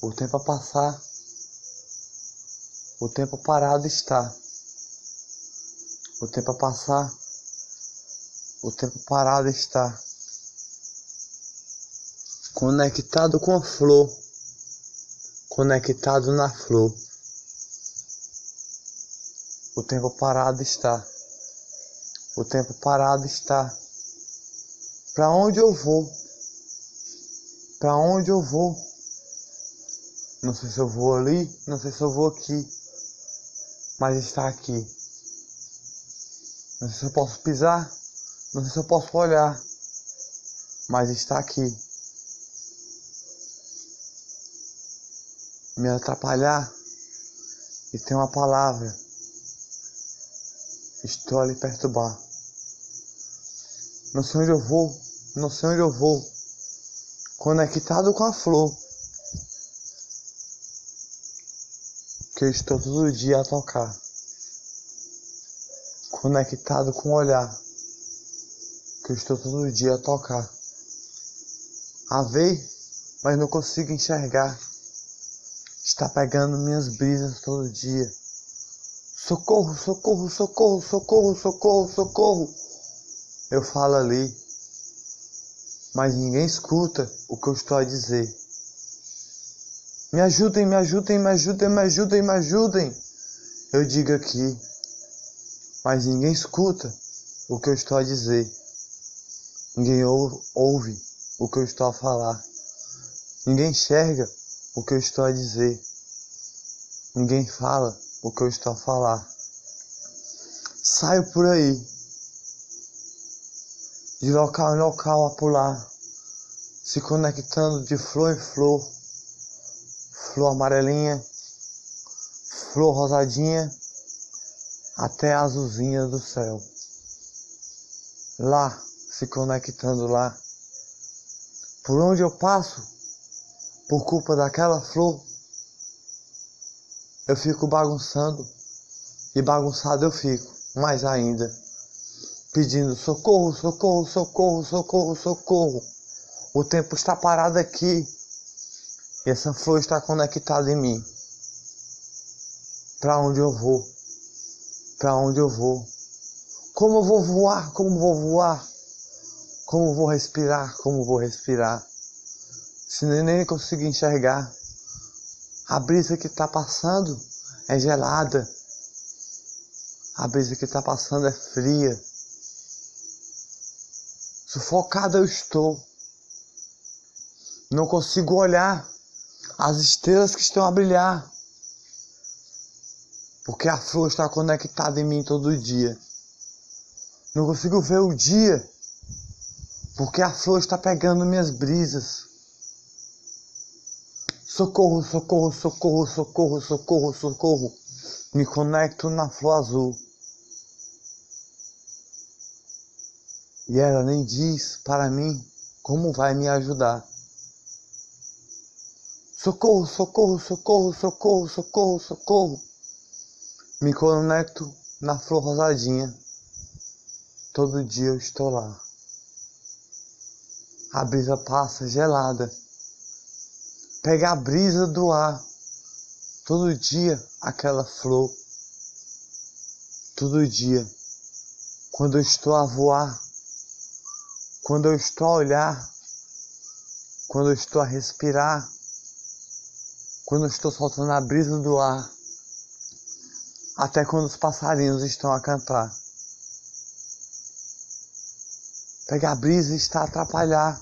O tempo a passar. O tempo parado está. O tempo a passar. O tempo parado está. Conectado com a flor. Conectado na flor. O tempo parado está. O tempo parado está. Para onde eu vou? Para onde eu vou? Não sei se eu vou ali, não sei se eu vou aqui, mas está aqui. Não sei se eu posso pisar, não sei se eu posso olhar, mas está aqui. Me atrapalhar e tem uma palavra Estou a lhe perturbar. Não sei onde eu vou, não sei onde eu vou. Conectado com a flor. Que eu estou todo dia a tocar. Conectado com o olhar. Que eu estou todo dia a tocar. A ver, mas não consigo enxergar. Está pegando minhas brisas todo dia Socorro, socorro, socorro, socorro, socorro, socorro. Eu falo ali, mas ninguém escuta o que eu estou a dizer. Me ajudem, me ajudem, me ajudem, me ajudem, me ajudem. Eu digo aqui, mas ninguém escuta o que eu estou a dizer. Ninguém ouve o que eu estou a falar. Ninguém enxerga o que eu estou a dizer. Ninguém fala o que eu estou a falar. Saio por aí, de local em local a pular, se conectando de flor em flor, flor amarelinha, flor rosadinha, até a azulzinha do céu. Lá, se conectando lá. Por onde eu passo, por culpa daquela flor, eu fico bagunçando e bagunçado eu fico, mais ainda, pedindo socorro, socorro, socorro, socorro, socorro. O tempo está parado aqui e essa flor está conectada em mim. Para onde eu vou? Para onde eu vou? Como eu vou voar? Como vou voar? Como vou respirar? Como vou respirar? Se nem consigo enxergar. A brisa que está passando é gelada. A brisa que está passando é fria. Sufocado eu estou. Não consigo olhar as estrelas que estão a brilhar. Porque a flor está conectada em mim todo dia. Não consigo ver o dia. Porque a flor está pegando minhas brisas. Socorro, socorro, socorro, socorro, socorro, socorro. Me conecto na flor azul. E ela nem diz para mim como vai me ajudar. Socorro, socorro, socorro, socorro, socorro, socorro. Me conecto na flor rosadinha. Todo dia eu estou lá. A brisa passa gelada Pega a brisa do ar. Todo dia aquela flor. Todo dia. Quando eu estou a voar. Quando eu estou a olhar. Quando eu estou a respirar. Quando estou soltando a brisa do ar. Até quando os passarinhos estão a cantar. Pegar a brisa está a atrapalhar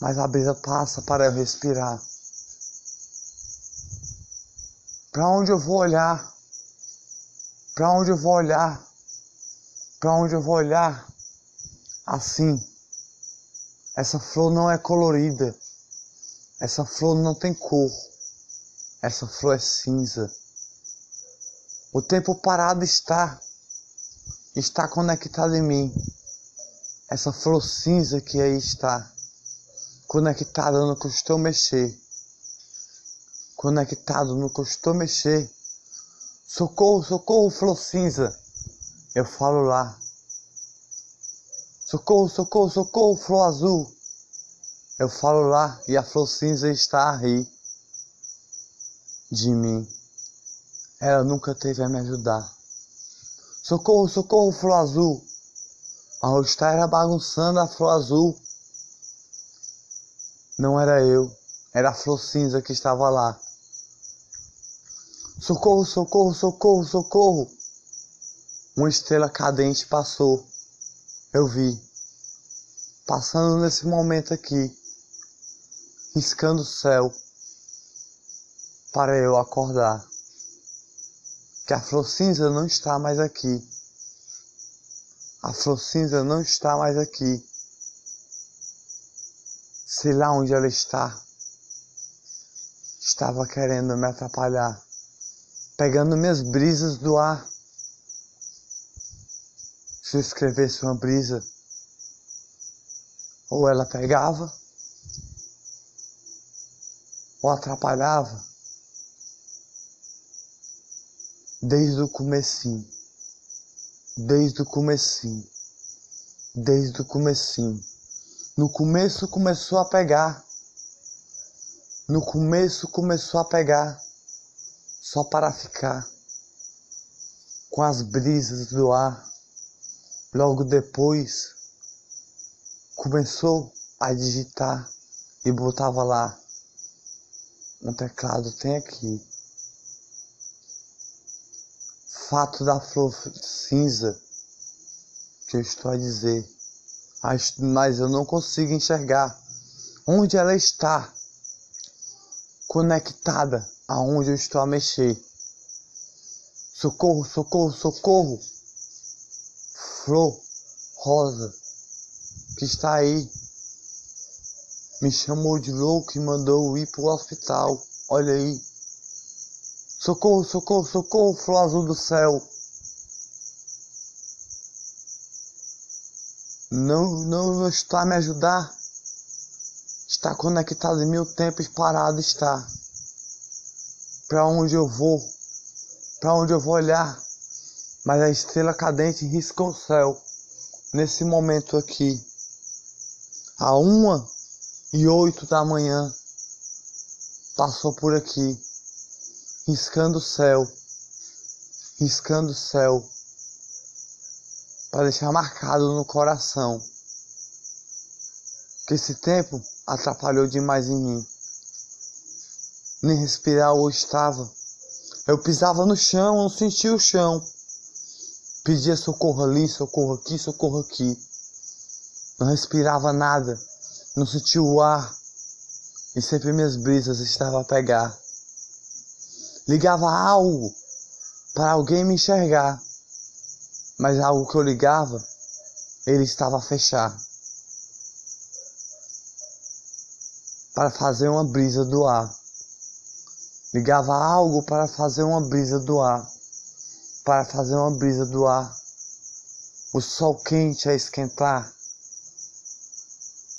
mas a brisa passa para eu respirar. Para onde eu vou olhar? Para onde eu vou olhar? Para onde eu vou olhar? Assim. Essa flor não é colorida. Essa flor não tem cor. Essa flor é cinza. O tempo parado está. Está conectado em mim. Essa flor cinza que aí está conectado no custou mexer. Conectado no custou mexer. Socorro, socorro, flor cinza. Eu falo lá. Socorro, socorro, socorro, flor azul. Eu falo lá e a flor cinza está a rir de mim. Ela nunca teve a me ajudar. Socorro, socorro, flor azul. A Rostar era bagunçando a flor azul. Não era eu, era a flor cinza que estava lá. Socorro, socorro, socorro, socorro. Uma estrela cadente passou. Eu vi. Passando nesse momento aqui. Riscando o céu. Para eu acordar. Que a flor cinza não está mais aqui. A flor cinza não está mais aqui. Sei lá onde ela está. Estava querendo me atrapalhar pegando minhas brisas do ar. Se eu escrevesse uma brisa, ou ela pegava, ou atrapalhava, desde o comecinho, desde o comecinho, desde o comecinho. No começo começou a pegar, no começo começou a pegar só para ficar com as brisas do ar. Logo depois começou a digitar e botava lá um teclado tem aqui. Fato da flor cinza que eu estou a dizer, mas eu não consigo enxergar onde ela está conectada aonde eu estou a mexer. Socorro, socorro, socorro. Flor rosa que está aí me chamou de louco e mandou ir para o hospital. Olha aí. Socorro, socorro, socorro, flor azul do céu. Não, não está a me ajudar. Está conectado em mil tempos parado está para onde eu vou, para onde eu vou olhar. Mas a estrela cadente riscou o céu nesse momento aqui, a uma e oito da manhã, passou por aqui, riscando o céu, riscando o céu, para deixar marcado no coração que esse tempo atrapalhou demais em mim nem respirar ou estava. Eu pisava no chão, não sentia o chão. Pedia socorro ali, socorro aqui, socorro aqui. Não respirava nada, não sentia o ar. E sempre minhas brisas estavam a pegar. Ligava algo para alguém me enxergar. Mas algo que eu ligava, ele estava a fechar. Para fazer uma brisa do ar. Ligava algo para fazer uma brisa do ar. Para fazer uma brisa do ar. O sol quente a esquentar.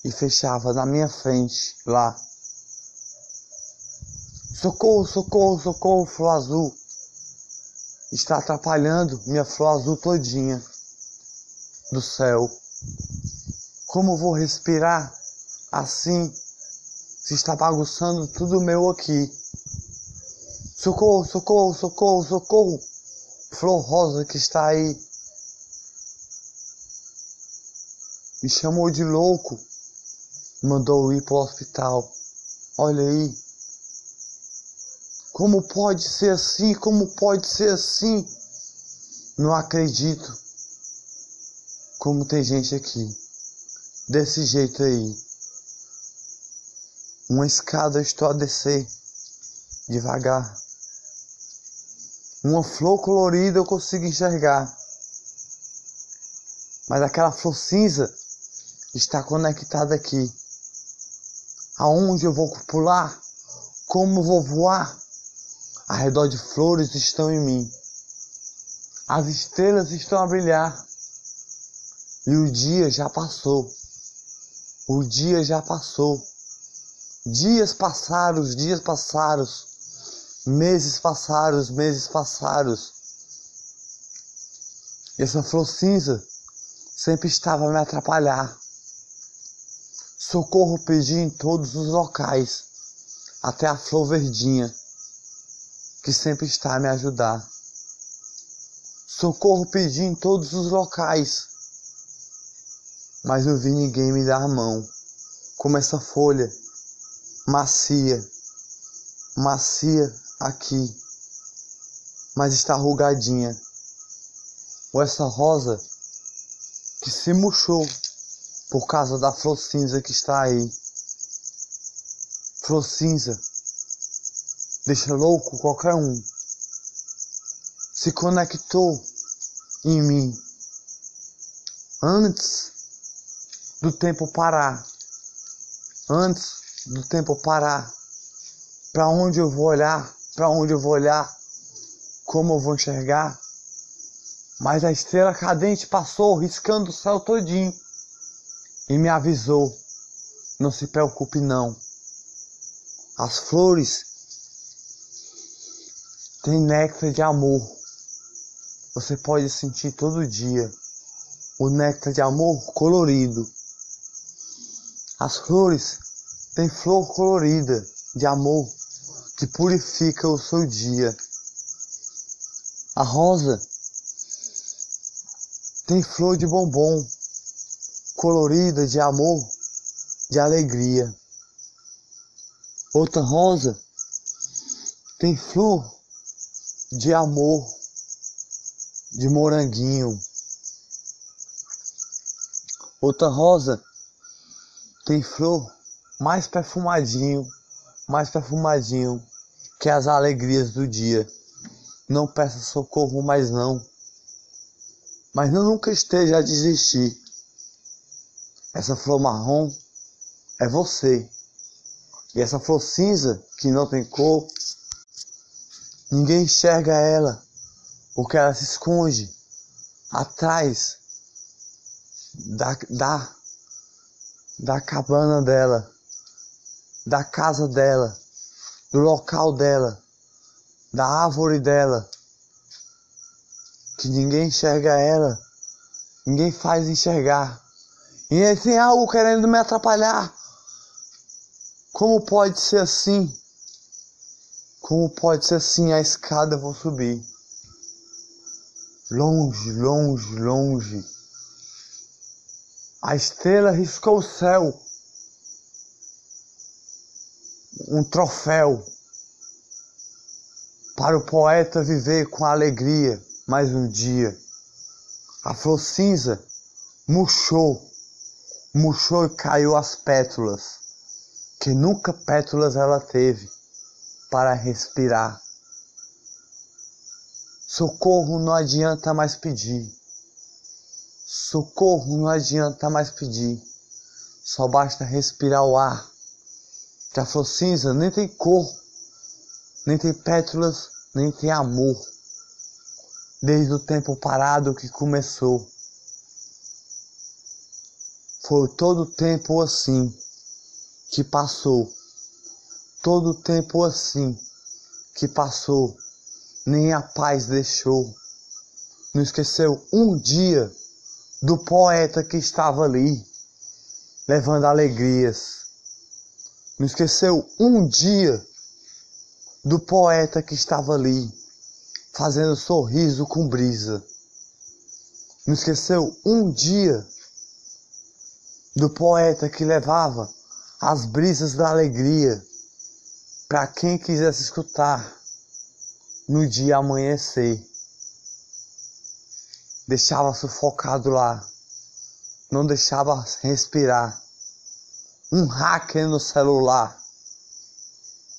E fechava na minha frente, lá. Socorro, socorro, socorro, flor azul. Está atrapalhando minha flor azul todinha do céu. Como vou respirar assim se está bagunçando tudo meu aqui? Socorro, socorro, socorro, socorro. Flor Rosa que está aí. Me chamou de louco. Mandou ir para o hospital. Olha aí. Como pode ser assim? Como pode ser assim? Não acredito. Como tem gente aqui. Desse jeito aí. Uma escada eu estou a descer. Devagar. Uma flor colorida eu consigo enxergar. Mas aquela flor cinza está conectada aqui. Aonde eu vou pular? Como vou voar? Ao redor de flores estão em mim. As estrelas estão a brilhar. E o dia já passou. O dia já passou. Dias passaram, dias passaram. Meses passaram, meses passaram. E essa flor cinza sempre estava a me atrapalhar. Socorro pedi em todos os locais, até a flor verdinha, que sempre está a me ajudar. Socorro pedi em todos os locais, mas não vi ninguém me dar a mão, como essa folha macia, macia aqui, mas está rugadinha. Ou essa rosa que se murchou por causa da flor cinza que está aí. Flor cinza deixa louco qualquer um. Se conectou em mim antes do tempo parar. Antes do tempo parar. Para onde eu vou olhar? Para onde eu vou olhar? Como eu vou enxergar? Mas a estrela cadente passou riscando o céu todinho e me avisou: não se preocupe não. As flores têm néctar de amor. Você pode sentir todo dia o néctar de amor colorido. As flores têm flor colorida de amor que purifica o seu dia. A rosa tem flor de bombom, colorida de amor, de alegria. Outra rosa tem flor de amor, de moranguinho. Outra rosa tem flor mais perfumadinho, mais perfumadinho que as alegrias do dia. Não peça socorro mais não mas não nunca esteja a desistir. Essa flor marrom é você. E essa flor cinza, que não tem cor, ninguém enxerga ela, porque ela se esconde atrás da, da, da cabana dela, da casa dela, do local dela, da árvore dela que ninguém enxerga ela, ninguém faz enxergar. E aí tem algo querendo me atrapalhar. Como pode ser assim? Como pode ser assim? A escada eu vou subir. Longe, longe, longe. A estrela riscou o céu. Um troféu para o poeta viver com alegria mais um dia. A flor cinza murchou, murchou e caiu as pétalas, que nunca pétalas ela teve para respirar. Socorro não adianta mais pedir. Socorro não adianta mais pedir. Só basta respirar o ar. Que a flor cinza nem tem cor, nem tem pétalas, nem tem amor desde o tempo parado que começou. Foi todo o tempo assim que passou, todo o tempo assim que passou, nem a paz deixou. Não esqueceu um dia do poeta que estava ali, levando alegrias. Não esqueceu um dia do poeta que estava ali, fazendo sorriso com brisa. Não esqueceu um dia do poeta que levava as brisas da alegria para quem quisesse escutar no dia amanhecer. Deixava sufocado lá, não deixava respirar. Um hacker no celular.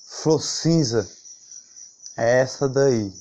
Flor cinza é essa daí.